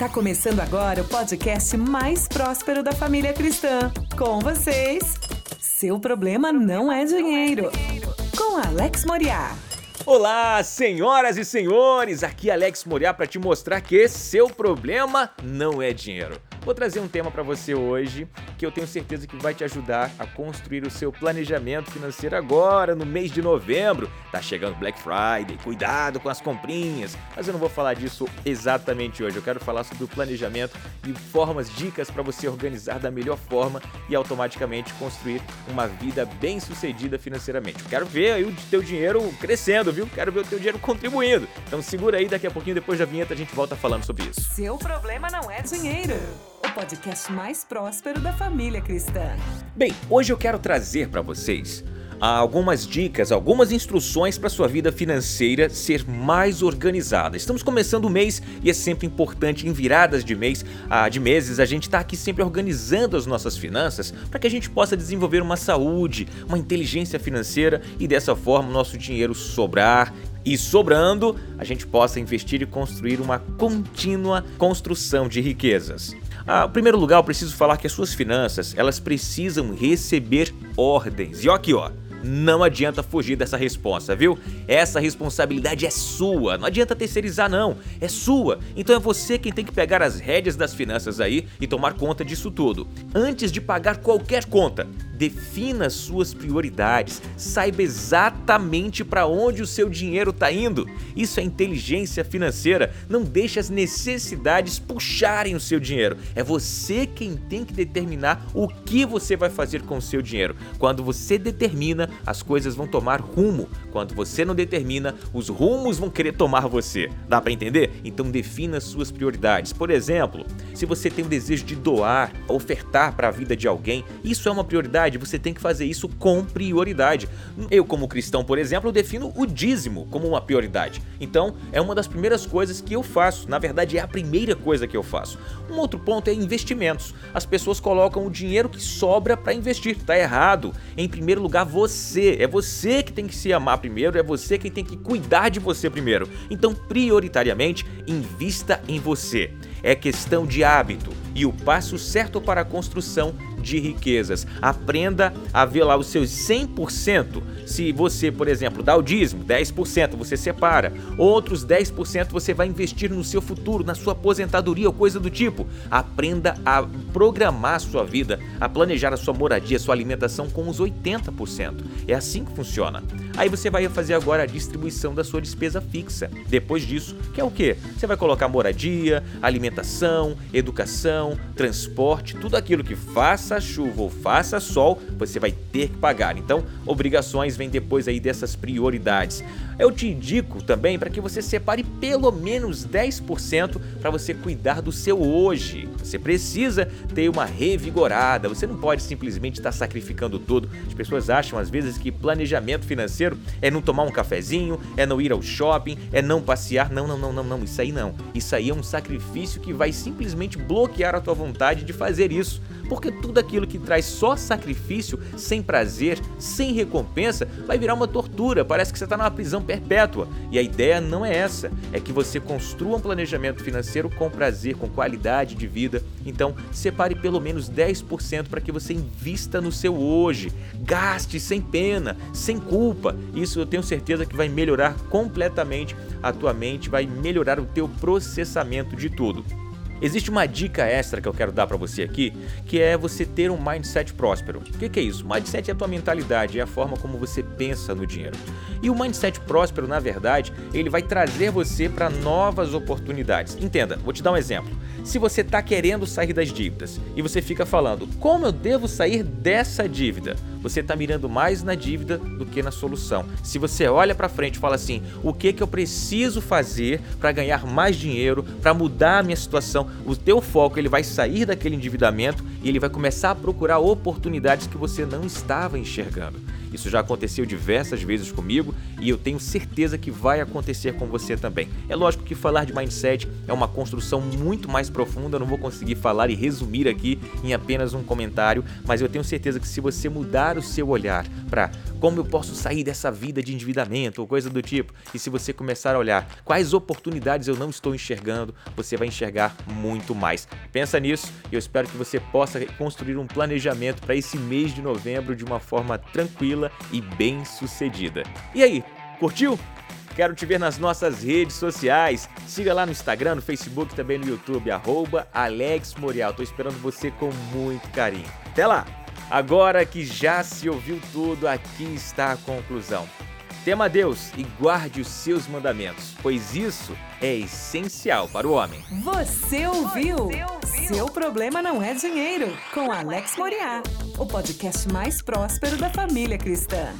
Tá começando agora o podcast mais próspero da família cristã. Com vocês, seu problema não é dinheiro. Com Alex Moriá. Olá, senhoras e senhores, aqui é Alex Moriá para te mostrar que seu problema não é dinheiro. Vou trazer um tema para você hoje que eu tenho certeza que vai te ajudar a construir o seu planejamento financeiro agora, no mês de novembro. Tá chegando Black Friday, cuidado com as comprinhas, mas eu não vou falar disso exatamente hoje. Eu quero falar sobre o planejamento e formas, dicas para você organizar da melhor forma e automaticamente construir uma vida bem sucedida financeiramente. Eu quero ver aí o teu dinheiro crescendo, viu? Quero ver o teu dinheiro contribuindo. Então segura aí, daqui a pouquinho, depois da vinheta, a gente volta falando sobre isso. Seu problema não é dinheiro o podcast mais próspero da família cristã. Bem, hoje eu quero trazer para vocês algumas dicas, algumas instruções para sua vida financeira ser mais organizada. Estamos começando o mês e é sempre importante em viradas de mês, ah, de meses, a gente está aqui sempre organizando as nossas finanças para que a gente possa desenvolver uma saúde, uma inteligência financeira e dessa forma nosso dinheiro sobrar e sobrando, a gente possa investir e construir uma contínua construção de riquezas. Ah, em primeiro lugar, eu preciso falar que as suas finanças, elas precisam receber ordens. E ó aqui, ó. Não adianta fugir dessa resposta, viu? Essa responsabilidade é sua. Não adianta terceirizar, não. É sua. Então é você quem tem que pegar as rédeas das finanças aí e tomar conta disso tudo. Antes de pagar qualquer conta, defina suas prioridades, saiba exatamente para onde o seu dinheiro está indo. Isso é inteligência financeira. Não deixe as necessidades puxarem o seu dinheiro. É você quem tem que determinar o que você vai fazer com o seu dinheiro. Quando você determina, as coisas vão tomar rumo. Quando você não determina, os rumos vão querer tomar você. Dá para entender? Então defina suas prioridades. Por exemplo, se você tem o desejo de doar, ofertar para a vida de alguém, isso é uma prioridade prioridade, você tem que fazer isso com prioridade. Eu, como cristão, por exemplo, defino o dízimo como uma prioridade. Então, é uma das primeiras coisas que eu faço. Na verdade, é a primeira coisa que eu faço. Um outro ponto é investimentos. As pessoas colocam o dinheiro que sobra para investir. Tá errado. Em primeiro lugar, você. É você que tem que se amar primeiro, é você quem tem que cuidar de você primeiro. Então, prioritariamente, invista em você. É questão de hábito e o passo certo para a construção de riquezas. Aprenda a ver lá os seus 100%. Se você, por exemplo, dá o dízimo, 10% você separa, outros 10% você vai investir no seu futuro, na sua aposentadoria ou coisa do tipo. Aprenda a programar a sua vida, a planejar a sua moradia, a sua alimentação com os 80%. É assim que funciona. Aí você vai fazer agora a distribuição da sua despesa fixa. Depois disso, que é o que? Você vai colocar moradia, alimentação, educação, transporte, tudo aquilo que faça chuva ou faça sol, você vai ter que pagar. Então, obrigações vêm depois aí dessas prioridades. Eu te indico também para que você separe pelo menos 10% para você cuidar do seu hoje. Você precisa ter uma revigorada, você não pode simplesmente estar sacrificando tudo. As pessoas acham às vezes que planejamento financeiro é não tomar um cafezinho, é não ir ao shopping, é não passear. Não, não, não, não, não, isso aí não. Isso aí é um sacrifício que vai simplesmente bloquear a tua vontade de fazer isso porque tudo aquilo que traz só sacrifício, sem prazer, sem recompensa, vai virar uma tortura. Parece que você está numa prisão perpétua. E a ideia não é essa, é que você construa um planejamento financeiro com prazer, com qualidade de vida. Então, separe pelo menos 10% para que você invista no seu hoje. Gaste sem pena, sem culpa. Isso eu tenho certeza que vai melhorar completamente a tua mente, vai melhorar o teu processamento de tudo. Existe uma dica extra que eu quero dar para você aqui, que é você ter um mindset próspero. O que, é isso? Mindset é a tua mentalidade, é a forma como você pensa no dinheiro. E o mindset próspero, na verdade, ele vai trazer você para novas oportunidades. Entenda, vou te dar um exemplo. Se você está querendo sair das dívidas e você fica falando, como eu devo sair dessa dívida? Você está mirando mais na dívida do que na solução. Se você olha para frente e fala assim, o que que eu preciso fazer para ganhar mais dinheiro, para mudar a minha situação, o teu foco ele vai sair daquele endividamento e ele vai começar a procurar oportunidades que você não estava enxergando. Isso já aconteceu diversas vezes comigo e eu tenho certeza que vai acontecer com você também. É lógico que falar de mindset é uma construção muito mais profunda, eu não vou conseguir falar e resumir aqui em apenas um comentário, mas eu tenho certeza que se você mudar o seu olhar para como eu posso sair dessa vida de endividamento ou coisa do tipo. E se você começar a olhar quais oportunidades eu não estou enxergando, você vai enxergar muito mais. Pensa nisso e eu espero que você possa construir um planejamento para esse mês de novembro de uma forma tranquila e bem sucedida. E aí, curtiu? Quero te ver nas nossas redes sociais. Siga lá no Instagram, no Facebook, também no YouTube, arroba Alex Morial. Tô esperando você com muito carinho. Até lá! Agora que já se ouviu tudo, aqui está a conclusão. Tema Deus e guarde os seus mandamentos, pois isso é essencial para o homem. Você ouviu? Você ouviu? Seu problema não é dinheiro, com Alex Moriá, o podcast mais próspero da família cristã.